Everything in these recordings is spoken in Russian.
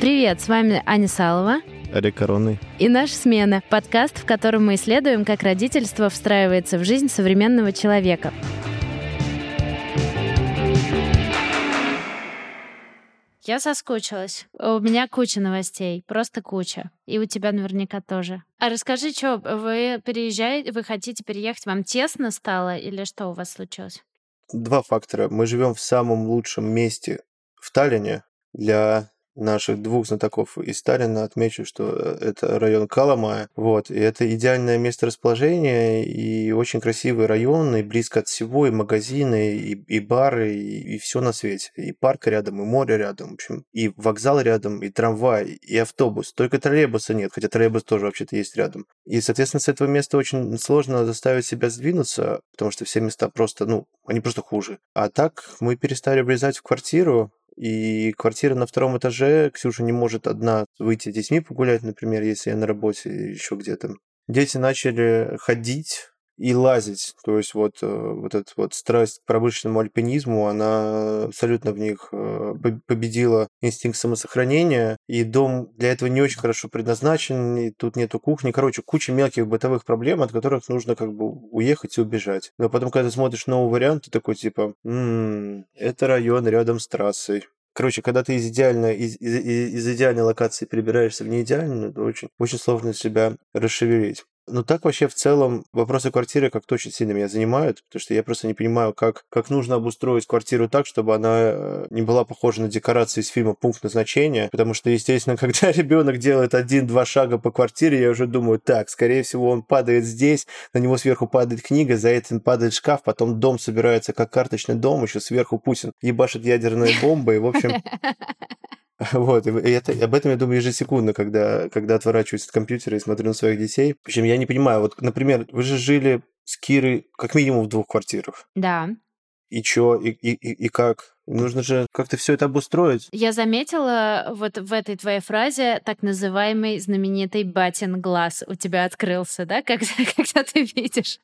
Привет, с вами Аня Салова. Олег Коронный. И наша смена – подкаст, в котором мы исследуем, как родительство встраивается в жизнь современного человека. Я соскучилась. У меня куча новостей, просто куча. И у тебя наверняка тоже. А расскажи, что вы переезжаете, вы хотите переехать, вам тесно стало или что у вас случилось? Два фактора. Мы живем в самом лучшем месте в Таллине для наших двух знатоков из Сталина отмечу, что э, это район Каламая. Вот, и это идеальное место расположения и очень красивый район, и близко от всего, и магазины, и, и бары, и, и все на свете. И парк рядом, и море рядом, в общем, и вокзал рядом, и трамвай, и автобус. Только троллейбуса нет, хотя троллейбус тоже вообще-то есть рядом. И, соответственно, с этого места очень сложно заставить себя сдвинуться, потому что все места просто, ну, они просто хуже. А так мы перестали влезать в квартиру, и квартира на втором этаже, Ксюша не может одна выйти с детьми погулять, например, если я на работе еще где-то. Дети начали ходить и лазить. То есть вот, э, вот эта вот страсть к промышленному альпинизму, она абсолютно в них э, победила инстинкт самосохранения, и дом для этого не очень хорошо предназначен, и тут нету кухни. Короче, куча мелких бытовых проблем, от которых нужно как бы уехать и убежать. Но потом, когда ты смотришь новый вариант, ты такой типа, м-м, это район рядом с трассой. Короче, когда ты из идеальной, из, из, из идеальной локации перебираешься в неидеальную, то очень, очень сложно себя расшевелить. Ну так вообще в целом вопросы квартиры как-то очень сильно меня занимают, потому что я просто не понимаю, как, как нужно обустроить квартиру так, чтобы она э, не была похожа на декорации из фильма «Пункт назначения», потому что, естественно, когда ребенок делает один-два шага по квартире, я уже думаю, так, скорее всего, он падает здесь, на него сверху падает книга, за этим падает шкаф, потом дом собирается как карточный дом, еще сверху Путин ебашит ядерные бомбы, и, в общем, Вот, и это, об этом я думаю ежесекундно, когда, когда отворачиваюсь от компьютера и смотрю на своих детей. Причем я не понимаю, вот, например, вы же жили с Кирой как минимум в двух квартирах. Да. И чё, и, и, и как? Нужно же как-то все это обустроить. Я заметила вот в этой твоей фразе так называемый знаменитый батин глаз у тебя открылся, да, когда, когда ты видишь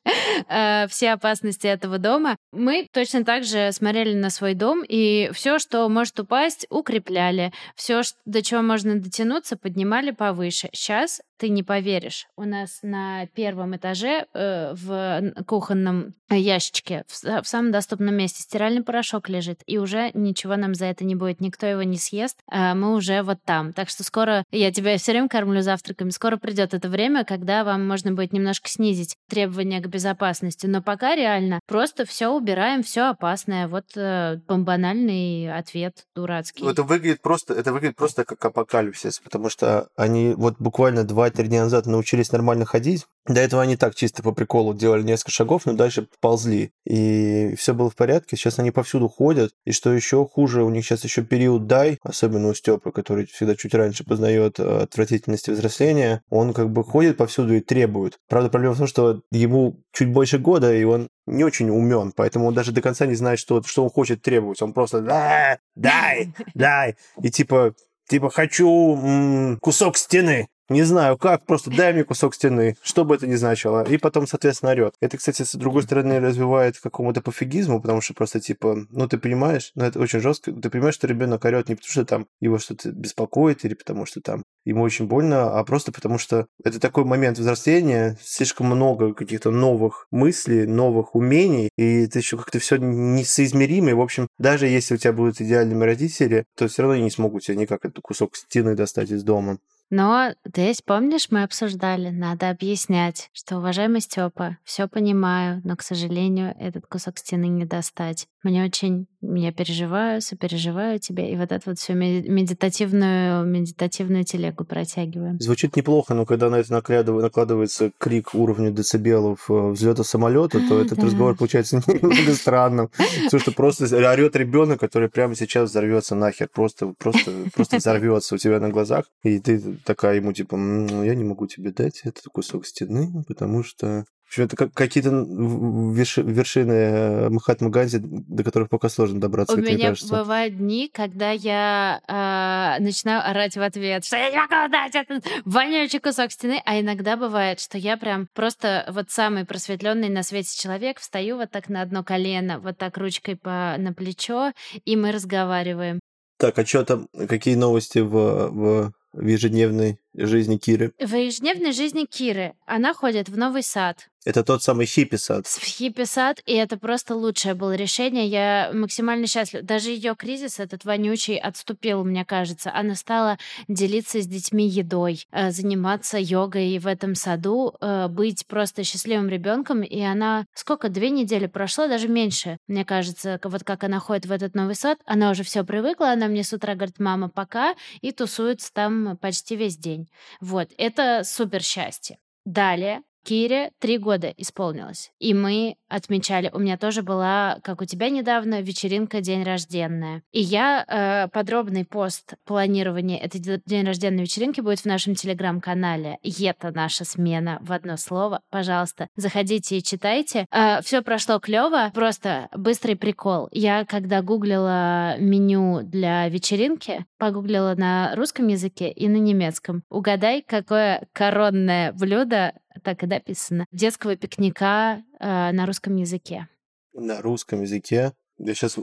э, все опасности этого дома. Мы точно так же смотрели на свой дом, и все, что может упасть, укрепляли. Все, до чего можно дотянуться, поднимали повыше. Сейчас ты не поверишь. У нас на первом этаже э, в кухонном ящичке в, в самом доступном месте стиральный порошок лежит, и уже ничего нам за это не будет, никто его не съест, а мы уже вот там. Так что скоро, я тебя все время кормлю завтраками, скоро придет это время, когда вам можно будет немножко снизить требования к безопасности. Но пока реально просто все убираем, все опасное. Вот э, банальный ответ дурацкий. Это выглядит просто, это выглядит просто как апокалипсис, потому что они вот буквально 2-3 дня назад научились нормально ходить. До этого они так чисто по приколу делали несколько шагов, но дальше ползли. И все было в порядке. Сейчас они повсюду ходят. И что еще хуже, у них сейчас еще период дай, особенно у Степы, который всегда чуть раньше познает э, отвратительности взросления, он как бы ходит повсюду и требует. Правда, проблема в том, что ему чуть больше года, и он не очень умен, поэтому он даже до конца не знает, что, что он хочет требовать. Он просто дай, дай, дай. И типа, типа хочу м- кусок стены. Не знаю как, просто дай мне кусок стены, что бы это ни значило. И потом, соответственно, орет. Это, кстати, с другой стороны, развивает какому-то пофигизму, потому что просто типа, ну ты понимаешь, ну это очень жестко, ты понимаешь, что ребенок орет не потому, что там его что-то беспокоит или потому что там ему очень больно, а просто потому что это такой момент взросления, слишком много каких-то новых мыслей, новых умений, и это еще как-то все несоизмеримо. И, в общем, даже если у тебя будут идеальными родители, то все равно они не смогут тебе никак этот кусок стены достать из дома. Но здесь, помнишь, мы обсуждали, надо объяснять, что, уважаемый Степа, все понимаю, но, к сожалению, этот кусок стены не достать. Мне очень, я переживаю, сопереживаю тебе, и вот это вот всю медитативную, медитативную телегу протягиваем. Звучит неплохо, но когда на это накладывается крик уровня децибелов э, взлета самолета, то этот разговор получается немного странным. Потому что просто орет ребенок, который прямо сейчас взорвется нахер, просто, просто, просто взорвется у тебя на глазах, и ты такая ему типа, я не могу тебе дать этот кусок стены, потому что общем, это как какие-то вершины э, Махатмы Ганди, до которых пока сложно добраться, У меня кажется. бывают дни, когда я э, начинаю орать в ответ, что я не могу дать этот вонючий кусок стены, а иногда бывает, что я прям просто вот самый просветленный на свете человек, встаю вот так на одно колено, вот так ручкой по, на плечо, и мы разговариваем. Так, а что там, какие новости в, в в ежедневной жизни Киры? В ежедневной жизни Киры она ходит в новый сад. Это тот самый хиппи-сад. Хиппи-сад, и это просто лучшее было решение. Я максимально счастлива. Даже ее кризис, этот вонючий, отступил, мне кажется. Она стала делиться с детьми едой, э, заниматься йогой в этом саду, э, быть просто счастливым ребенком. И она сколько, две недели прошло, даже меньше, мне кажется, вот как она ходит в этот новый сад, она уже все привыкла, она мне с утра говорит, мама, пока, и тусуется там почти весь день. Вот, это супер счастье. Далее Кире три года исполнилось. И мы отмечали, у меня тоже была, как у тебя недавно, вечеринка день рожденная. И я э, подробный пост планирования этой день рожденной вечеринки будет в нашем телеграм-канале. Это наша смена в одно слово. Пожалуйста, заходите и читайте. Э, все прошло клево, просто быстрый прикол. Я когда гуглила меню для вечеринки, погуглила на русском языке и на немецком. Угадай, какое коронное блюдо так и написано, детского пикника э, на русском языке. На русском языке? Я сейчас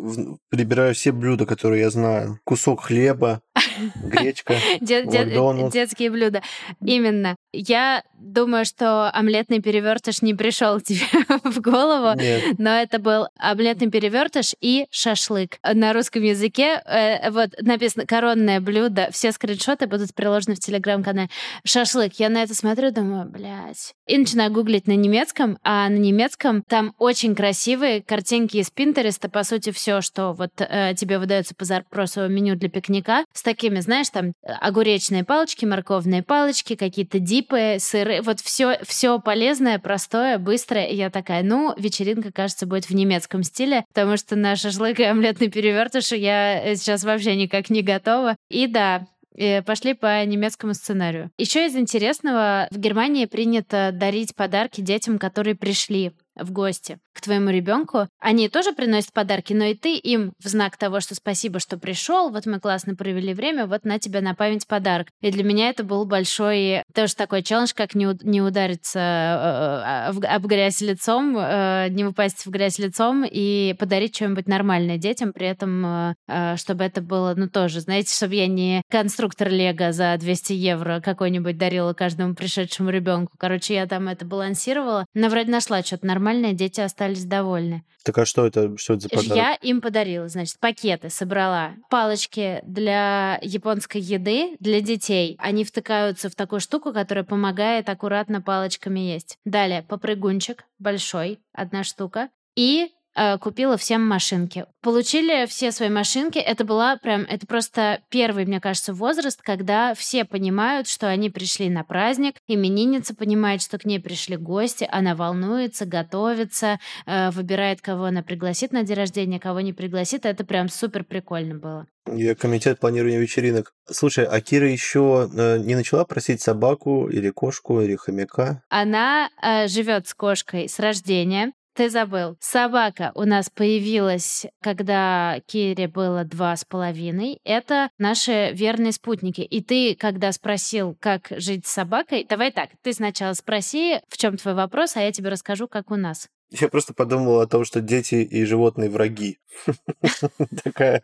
прибираю все блюда, которые я знаю. Кусок хлеба, гречка, Детские блюда. Именно. Я думаю, что омлетный перевертыш не пришел тебе в голову, Нет. но это был омлетный перевертыш и шашлык. На русском языке э, вот написано коронное блюдо. Все скриншоты будут приложены в телеграм-канале. Шашлык. Я на это смотрю, думаю, блядь. И начинаю гуглить на немецком, а на немецком там очень красивые картинки из Пинтереста, по сути, все, что вот э, тебе выдается по запросу меню для пикника, с такими, знаешь, там огуречные палочки, морковные палочки, какие-то дипы, сыры, вот все, все полезное, простое, быстрое. И я такая, ну, вечеринка, кажется, будет в немецком стиле, потому что на шашлык и омлетный перевертыш я э, сейчас вообще никак не готова. И да, э, пошли по немецкому сценарию. Еще из интересного, в Германии принято дарить подарки детям, которые пришли в гости к твоему ребенку, они тоже приносят подарки, но и ты им в знак того, что спасибо, что пришел, вот мы классно провели время, вот на тебя на память подарок. И для меня это был большой тоже такой челлендж, как не, не удариться э, в, об грязь лицом, э, не упасть в грязь лицом и подарить что-нибудь нормальное детям, при этом, э, чтобы это было, ну тоже, знаете, чтобы я не конструктор Лего за 200 евро какой-нибудь дарила каждому пришедшему ребенку. Короче, я там это балансировала, но вроде нашла что-то нормальное нормальное, дети остались довольны. Так а что это, что это за подарок? Я им подарила, значит, пакеты собрала. Палочки для японской еды для детей. Они втыкаются в такую штуку, которая помогает аккуратно палочками есть. Далее попрыгунчик большой, одна штука. И Э, купила всем машинки. Получили все свои машинки. Это была прям, это просто первый, мне кажется, возраст, когда все понимают, что они пришли на праздник, именинница понимает, что к ней пришли гости, она волнуется, готовится, э, выбирает, кого она пригласит на день рождения, кого не пригласит. Это прям супер прикольно было. Я комитет планирования вечеринок. Слушай, а Кира еще э, не начала просить собаку или кошку или хомяка? Она э, живет с кошкой с рождения. Ты забыл. Собака у нас появилась, когда Кире было два с половиной. Это наши верные спутники. И ты, когда спросил, как жить с собакой, давай так, ты сначала спроси, в чем твой вопрос, а я тебе расскажу, как у нас. Я просто подумал о том, что дети и животные враги. такая,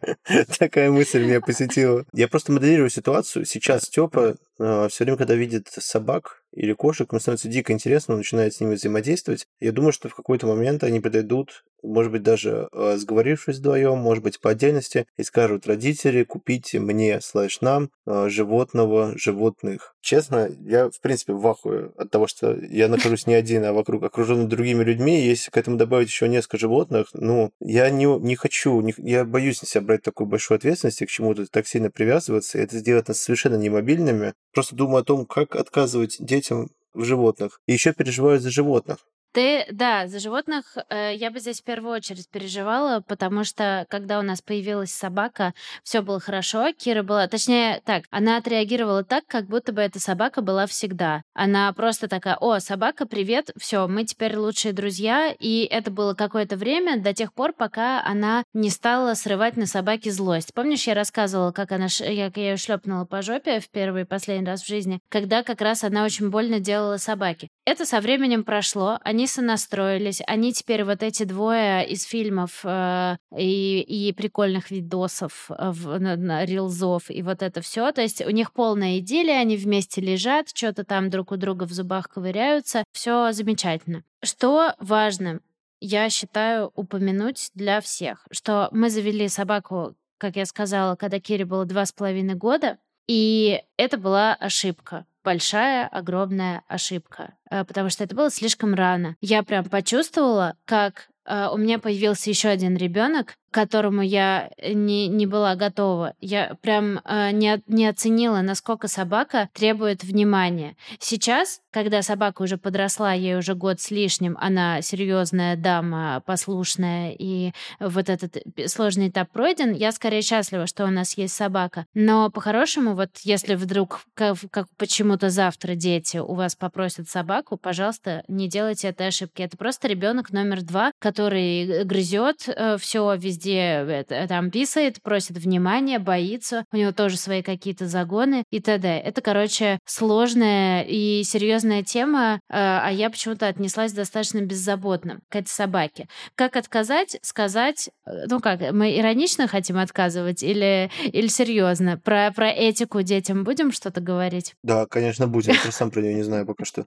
такая мысль меня посетила. Я просто моделирую ситуацию. Сейчас Степа э, все время, когда видит собак или кошек, ему становится дико интересно, он начинает с ними взаимодействовать. Я думаю, что в какой-то момент они подойдут, может быть, даже э, сговорившись вдвоем, может быть, по отдельности, и скажут, родители, купите мне, слэш нам, э, животного, животных. Честно, я, в принципе, в ахуе от того, что я нахожусь не один, а вокруг окруженный другими людьми. Если к этому добавить еще несколько животных, ну, я не, не хочу, не, я боюсь на себя брать такую большую ответственность и к чему-то так сильно привязываться, это сделать нас совершенно немобильными. Просто думаю о том, как отказывать детям в животных. И еще переживаю за животных. Ты, да, за животных э, я бы здесь в первую очередь переживала, потому что когда у нас появилась собака, все было хорошо. Кира была, точнее, так, она отреагировала так, как будто бы эта собака была всегда. Она просто такая: "О, собака, привет, все, мы теперь лучшие друзья". И это было какое-то время до тех пор, пока она не стала срывать на собаке злость. Помнишь, я рассказывала, как она, я, я ее шлепнула по жопе в первый и последний раз в жизни, когда как раз она очень больно делала собаке. Это со временем прошло, они сонастроились, они теперь вот эти двое из фильмов э, и, и прикольных видосов, э, в, на, на, рилзов и вот это все, то есть у них полная идиллия, они вместе лежат, что-то там друг у друга в зубах ковыряются, все замечательно. Что важно, я считаю упомянуть для всех, что мы завели собаку, как я сказала, когда Кире было два с половиной года, и это была ошибка большая, огромная ошибка, э, потому что это было слишком рано. Я прям почувствовала, как э, у меня появился еще один ребенок, которому я э, не, не была готова. Я прям э, не, не оценила, насколько собака требует внимания. Сейчас, когда собака уже подросла, ей уже год с лишним, она серьезная дама, послушная, и вот этот сложный этап пройден, я скорее счастлива, что у нас есть собака. Но по-хорошему, вот если вдруг, как, как почему-то завтра дети у вас попросят собаку, пожалуйста, не делайте этой ошибки. Это просто ребенок номер два, который грызет э, все везде везде это, там писает, просит внимания, боится, у него тоже свои какие-то загоны и т.д. Это, короче, сложная и серьезная тема, а, а я почему-то отнеслась достаточно беззаботно к этой собаке. Как отказать? Сказать, э, ну как, мы иронично хотим отказывать или, или серьезно? Про, про этику детям будем что-то говорить? Да, конечно, будем. Я сам про нее не знаю пока что.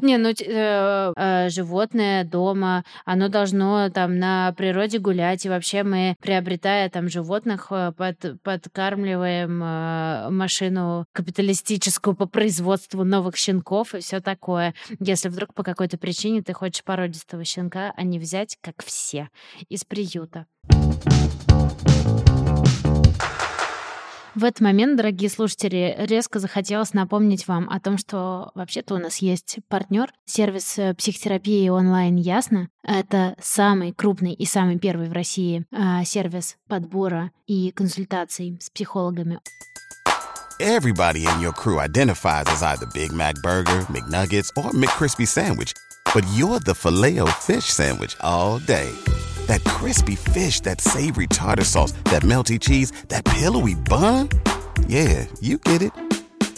Не, ну э, э, животное дома, оно должно там на природе гулять, и вообще мы, приобретая там животных, э, под, подкармливаем машину капиталистическую по производству новых щенков и все такое. Если вдруг по какой-то причине ты хочешь породистого щенка, а не взять, как все, из приюта. В этот момент, дорогие слушатели, резко захотелось напомнить вам о том, что вообще-то у нас есть партнер, сервис э, психотерапии онлайн «Ясно». Это самый крупный и самый первый в России э, сервис подбора и консультаций с психологами. Everybody in your crew identifies as either Big Mac Burger, McNuggets, or McCrispy Sandwich. But you're the filet fish Sandwich all day. That crispy fish, that savory tartar sauce, that melty cheese, that pillowy bun. Yeah, you get it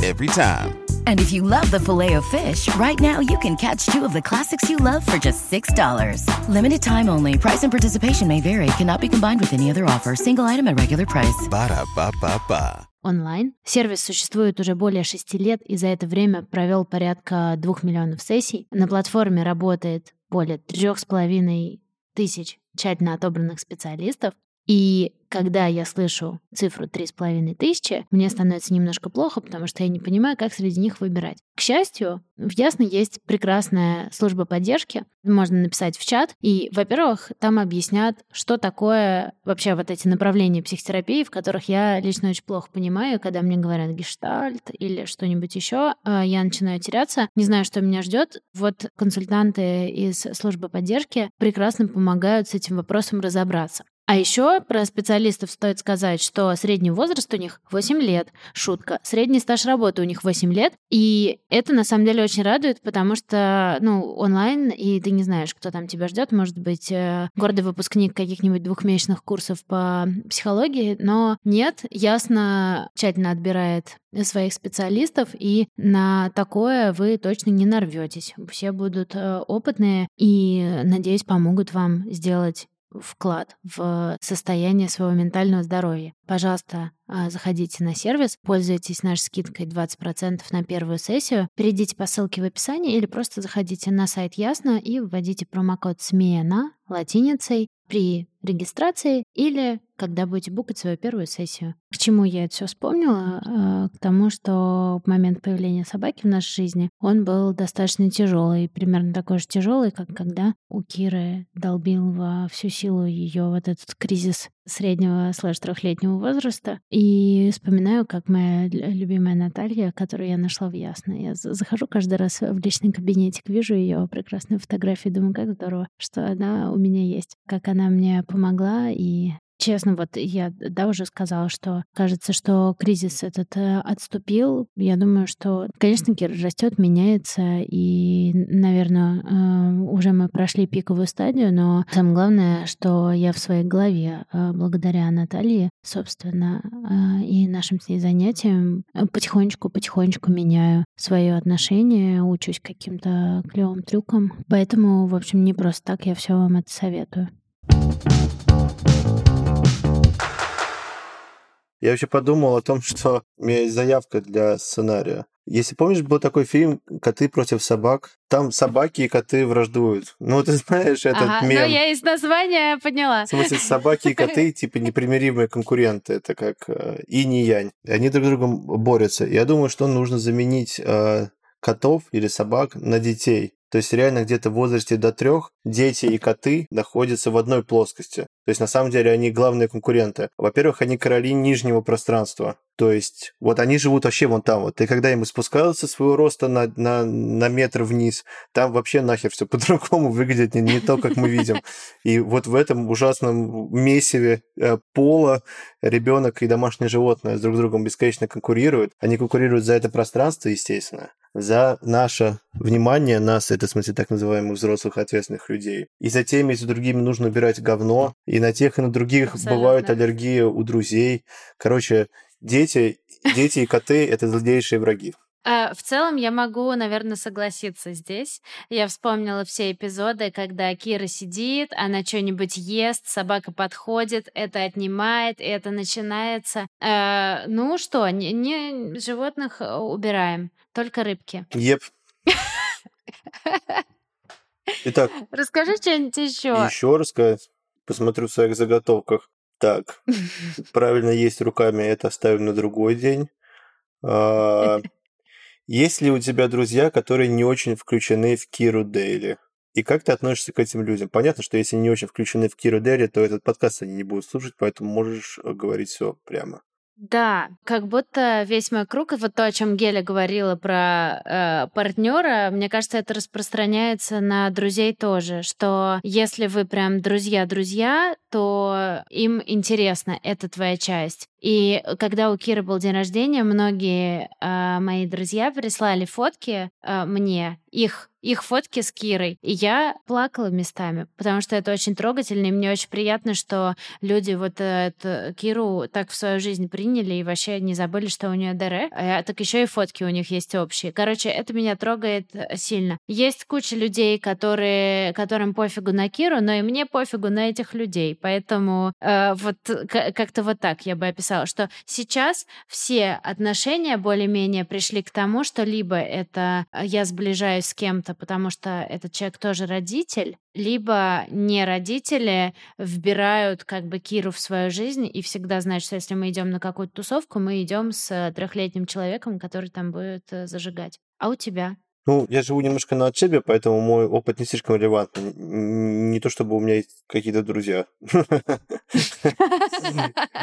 every time. And if you love the filet of fish, right now you can catch two of the classics you love for just $6. Limited time only. Price and participation may vary. Cannot be combined with any other offer. Single item at regular price. Ba-da-ba-ba-ba. Онлайн. Сервис существует уже более шести лет и за это время провел порядка двух миллионов сессий. На платформе работает более трех с половиной тысяч тщательно отобранных специалистов. И когда я слышу цифру три с половиной тысячи, мне становится немножко плохо, потому что я не понимаю, как среди них выбирать. К счастью, в Ясно есть прекрасная служба поддержки. Можно написать в чат. И, во-первых, там объяснят, что такое вообще вот эти направления психотерапии, в которых я лично очень плохо понимаю. Когда мне говорят гештальт или что-нибудь еще, а, я начинаю теряться, не знаю, что меня ждет. Вот консультанты из службы поддержки прекрасно помогают с этим вопросом разобраться. А еще про специалистов стоит сказать, что средний возраст у них 8 лет. Шутка. Средний стаж работы у них 8 лет. И это на самом деле очень радует, потому что, ну, онлайн, и ты не знаешь, кто там тебя ждет. Может быть, э, гордый выпускник каких-нибудь двухмесячных курсов по психологии, но нет, ясно, тщательно отбирает своих специалистов, и на такое вы точно не нарветесь. Все будут э, опытные и, надеюсь, помогут вам сделать вклад в состояние своего ментального здоровья. Пожалуйста, а, заходите на сервис, пользуйтесь нашей скидкой 20% на первую сессию, перейдите по ссылке в описании или просто заходите на сайт Ясно и вводите промокод «СМЕНА» латиницей. При регистрации или когда будете букать свою первую сессию. К чему я это все вспомнила? А, к тому, что момент появления собаки в нашей жизни он был достаточно тяжелый, примерно такой же тяжелый, как когда у Киры долбил во всю силу ее вот этот кризис среднего слэш трехлетнего возраста. И вспоминаю, как моя любимая Наталья, которую я нашла в Ясно. Я захожу каждый раз в личный кабинетик, вижу ее прекрасную фотографию, думаю, как здорово, что она у меня есть. Как она мне помогла и Честно, вот я да, уже сказала, что кажется, что кризис этот э, отступил. Я думаю, что, конечно, Кир растет, меняется, и, наверное, э, уже мы прошли пиковую стадию, но самое главное, что я в своей голове, э, благодаря Наталье, собственно, и нашим с ней занятиям, потихонечку-потихонечку меняю свое отношение, учусь каким-то клевым трюкам. Поэтому, в общем, не просто так я все вам это советую. Я вообще подумал о том, что у меня есть заявка для сценария. Если помнишь, был такой фильм «Коты против собак». Там собаки и коты враждуют. Ну, ты знаешь этот ага, мем. Ну, я из названия поняла. В смысле, собаки и коты, типа, непримиримые конкуренты. Это как э, инь и янь. Они друг с другом борются. Я думаю, что нужно заменить э, котов или собак на детей. То есть реально где-то в возрасте до трех дети и коты находятся в одной плоскости. То есть на самом деле они главные конкуренты. Во-первых, они короли нижнего пространства. То есть вот они живут вообще вон там вот. И когда им спускаются своего роста на, на, на метр вниз, там вообще нахер все по-другому выглядит, не, не то, как мы видим. И вот в этом ужасном месиве э, пола ребенок и домашнее животное с друг с другом бесконечно конкурируют. Они конкурируют за это пространство, естественно, за наше внимание, нас, это в смысле так называемых взрослых ответственных людей. И за теми и за другими нужно убирать говно, и на тех, и на других Абсолютно. бывают аллергии у друзей. Короче, дети, дети и коты — это злодейшие враги. А, в целом я могу, наверное, согласиться здесь. Я вспомнила все эпизоды, когда Кира сидит, она что-нибудь ест, собака подходит, это отнимает, это начинается. Э, ну что, не, не животных э, убираем, только рыбки. Еп. Итак. Расскажи что-нибудь еще. Еще рассказать. Посмотрю в своих заготовках. Так, правильно есть руками, это оставим на другой день. А, есть ли у тебя друзья, которые не очень включены в Киру Дейли? И как ты относишься к этим людям? Понятно, что если не очень включены в Киру Дейли, то этот подкаст они не будут слушать, поэтому можешь э, говорить все прямо. Да, как будто весь мой круг, и вот то, о чем Геля говорила про э, партнера, мне кажется, это распространяется на друзей тоже, что если вы прям друзья-друзья, то им интересно, это твоя часть. И когда у Киры был день рождения, многие э, мои друзья прислали фотки э, мне, их их фотки с Кирой. И я плакала местами, потому что это очень трогательно, и мне очень приятно, что люди вот эту Киру так в свою жизнь приняли и вообще не забыли, что у нее ДР. А так еще и фотки у них есть общие. Короче, это меня трогает э, сильно. Есть куча людей, которые, которым пофигу на Киру, но и мне пофигу на этих людей. Поэтому э, вот как-то вот так я бы описала, что сейчас все отношения более-менее пришли к тому, что либо это я сближаюсь с кем-то, потому что этот человек тоже родитель, либо не родители вбирают как бы Киру в свою жизнь и всегда знают, что если мы идем на какую-то тусовку, мы идем с трехлетним человеком, который там будет э, зажигать. А у тебя? Ну, я живу немножко на отшибе, поэтому мой опыт не слишком релевантный. Не то, чтобы у меня есть какие-то друзья.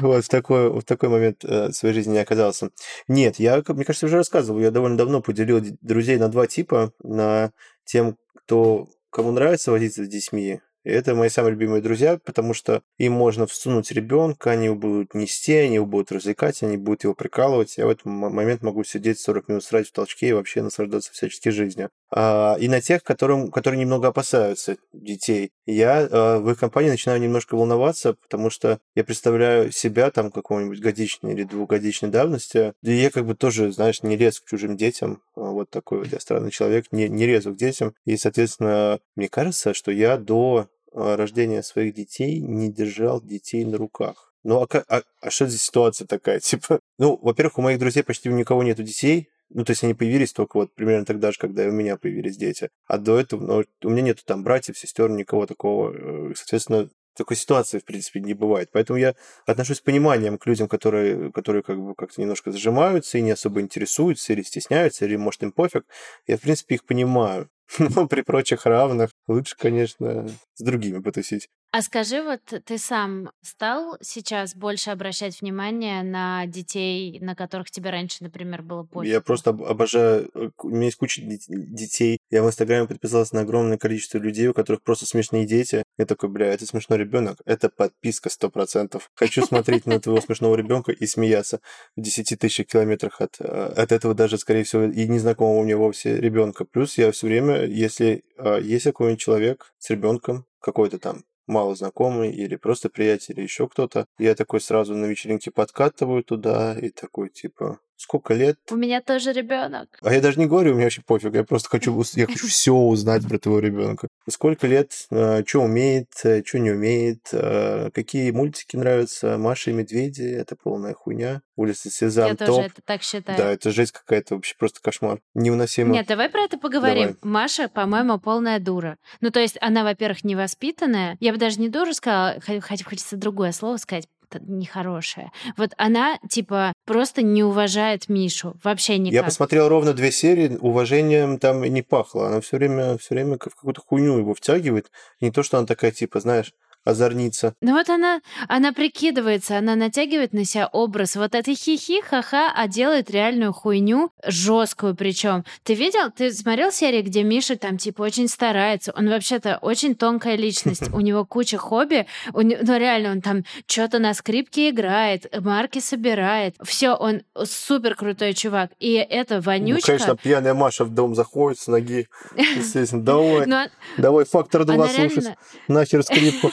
Вот в такой, момент э, своей жизни не оказался. Нет, я, мне кажется, уже рассказывал, я довольно давно поделил друзей на два типа. На тем, кто кому нравится возиться с детьми, это мои самые любимые друзья, потому что им можно всунуть ребенка, они его будут нести, они его будут развлекать, они будут его прикалывать. Я в этот момент могу сидеть 40 минут срать в толчке и вообще наслаждаться всячески жизнью. А, и на тех, которым, которые немного опасаются детей. Я а, в их компании начинаю немножко волноваться, потому что я представляю себя там какого-нибудь годичной или двухгодичной давности, и я как бы тоже, знаешь, не лез к чужим детям. А, вот такой вот я странный человек, не, не лезу к детям. И, соответственно, мне кажется, что я до рождения своих детей не держал детей на руках. Ну, а, а, а что за ситуация такая? Типа, ну, во-первых, у моих друзей почти у никого нету детей, ну, то есть они появились только вот примерно тогда же, когда и у меня появились дети. А до этого, ну, у меня нету там братьев, сестер, никого такого. Э, соответственно, такой ситуации, в принципе, не бывает. Поэтому я отношусь с пониманием к людям, которые, которые как бы как-то немножко зажимаются и не особо интересуются или стесняются, или, может, им пофиг. Я, в принципе, их понимаю. Но при прочих равных лучше, конечно, с другими потусить. А скажи, вот ты сам стал сейчас больше обращать внимание на детей, на которых тебе раньше, например, было пофиг? Я просто обожаю... Э, у меня есть куча детей. Я в Инстаграме подписался на огромное количество людей, у которых просто смешные дети. Я такой, бля, это смешной ребенок. Это подписка сто процентов. Хочу смотреть на твоего смешного ребенка и смеяться в 10 тысяч километрах от, э, от этого даже, скорее всего, и незнакомого мне вовсе ребенка. Плюс я все время, если э, есть какой-нибудь человек с ребенком, какой-то там мало знакомый или просто приятель, или еще кто-то. Я такой сразу на вечеринке подкатываю туда и такой типа, сколько лет? У меня тоже ребенок. А я даже не говорю, у меня вообще пофиг, я просто хочу, я хочу все узнать про твоего ребенка. Сколько лет, э, что умеет, э, что не умеет, э, какие мультики нравятся, Маша и Медведи, это полная хуйня. Улица Сезам, Я топ. тоже это так считаю. Да, это жесть какая-то, вообще просто кошмар. Невыносимо. Нет, давай про это поговорим. Давай. Маша, по-моему, полная дура. Ну, то есть она, во-первых, невоспитанная. Я бы даже не дура сказала, хотя хочется другое слово сказать это нехорошее. Вот она, типа, просто не уважает Мишу. Вообще никак. Я посмотрел ровно две серии, уважением там и не пахло. Она все время, все время в какую-то хуйню его втягивает. Не то, что она такая, типа, знаешь, озорница. Ну вот она, она прикидывается, она натягивает на себя образ вот этой хихи, ха-ха, а делает реальную хуйню, жесткую причем. Ты видел, ты смотрел серии, где Миша там типа очень старается, он вообще-то очень тонкая личность, у него куча хобби, ну реально он там что-то на скрипке играет, марки собирает, все, он супер крутой чувак, и это Ну, вонючка. конечно, пьяная Маша в дом заходит с ноги, естественно. Давай, Ну, а- давай, фактор два слушать. Нахер скрипку.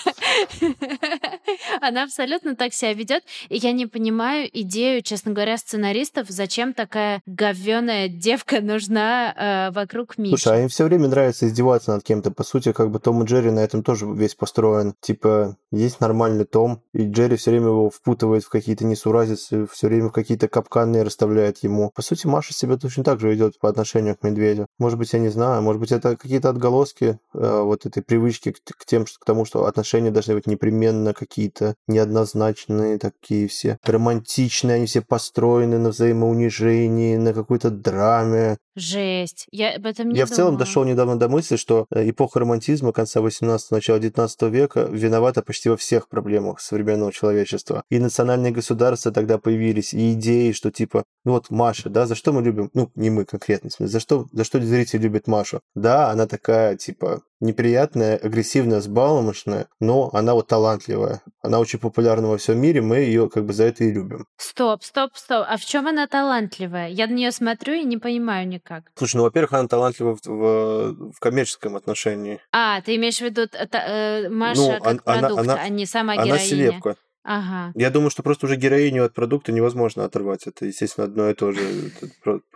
Она абсолютно так себя ведет, и я не понимаю идею, честно говоря, сценаристов, зачем такая говёная девка нужна э, вокруг Миши. Слушай, а им все время нравится издеваться над кем-то. По сути, как бы Том и Джерри на этом тоже весь построен. Типа, есть нормальный Том, и Джерри все время его впутывает в какие-то несуразицы, все время в какие-то капканы расставляет ему. По сути, Маша себя точно так же ведет по отношению к медведю. Может быть, я не знаю, может быть, это какие-то отголоски э, вот этой привычки к, к тем, что, к тому, что отношения должны быть непременно какие-то неоднозначные, такие все романтичные, они все построены на взаимоунижении, на какой-то драме, Жесть. Я об этом не я в целом думала. дошел недавно до мысли, что э, эпоха романтизма конца 18 начала 19 века виновата почти во всех проблемах современного человечества. И национальные государства тогда появились, и идеи, что типа, ну вот Маша, да, за что мы любим, ну не мы конкретно, в смысле, за что, за что зритель любит Машу? Да, она такая, типа, неприятная, агрессивная, сбаломошная, но она вот талантливая. Она очень популярна во всем мире, мы ее как бы за это и любим. Стоп, стоп, стоп. А в чем она талантливая? Я на нее смотрю и не понимаю никак. Слушай, ну, во-первых, она талантлива в, в- в коммерческом отношении. А, ты имеешь в виду э, та- э, Маша Ну, как он- она- продукт, она- а не сама Она героиня? селепка. Ага. Я думаю, что просто уже героиню от продукта невозможно оторвать. Это, естественно, одно и то же.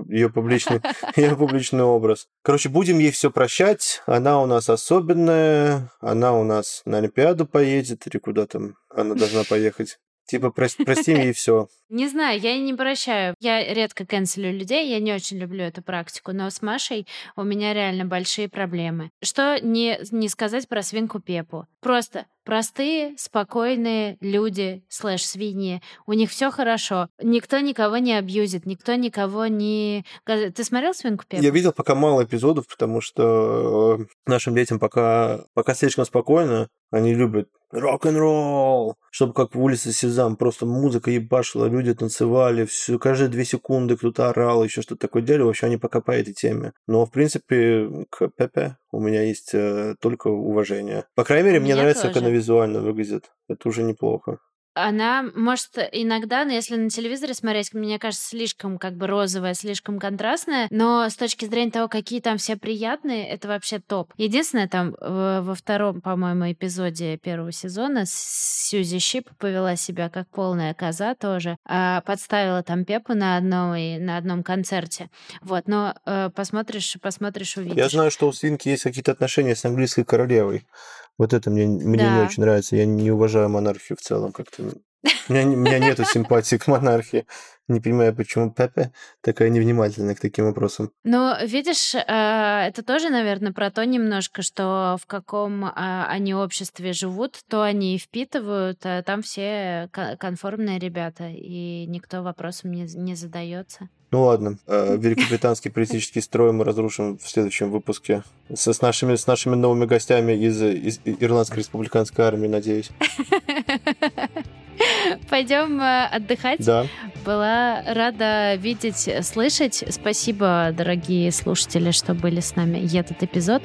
Ее публичный, ее публичный образ. Короче, будем ей все прощать. Она у нас особенная. Она у нас на Олимпиаду поедет или куда там она должна поехать. Типа, прос- простим ей все. Не знаю, я не прощаю. Я редко канцелю людей, я не очень люблю эту практику, но с Машей у меня реально большие проблемы. Что не, не сказать про свинку Пепу? Просто простые, спокойные люди, слэш-свиньи. У них все хорошо. Никто никого не абьюзит, никто никого не... Ты смотрел свинку Пепу? Я видел пока мало эпизодов, потому что э, нашим детям пока, пока слишком спокойно. Они любят рок-н-ролл, чтобы как в улице Сезам, просто музыка ебашила, люди танцевали, все, каждые две секунды кто-то орал, еще что-то такое делали. Вообще они пока по этой теме. Но, в принципе, к Пепе у меня есть э, только уважение. По крайней мере, мне меня нравится, как тоже. она визуально выглядит. Это уже неплохо. Она, может, иногда, но если на телевизоре смотреть, мне кажется, слишком как бы розовая, слишком контрастная, но с точки зрения того, какие там все приятные, это вообще топ. Единственное, там э, во втором, по-моему, эпизоде первого сезона Сьюзи Щип повела себя как полная коза тоже, а подставила там Пепу на одном, на одном концерте. Вот, но э, посмотришь, посмотришь, увидишь. Я знаю, что у свинки есть какие-то отношения с английской королевой. Вот это мне, мне не Да. очень нравится. Я не уважаю монархию в целом как-то. У меня, у меня нету симпатии к монархии. Не понимаю, почему Пепе такая невнимательная к таким вопросам. Ну, видишь, э, это тоже, наверное, про то немножко, что в каком а, они обществе живут, то они и впитывают, а там все конформные ребята, и никто вопросом не, не задается. Ну ладно, э, великобританский политический строй мы разрушим в следующем выпуске с, с, нашими, с нашими новыми гостями из, из Ирландской республиканской армии, надеюсь. Пойдем э, отдыхать. Да. Была рада видеть, слышать. Спасибо, дорогие слушатели, что были с нами этот эпизод.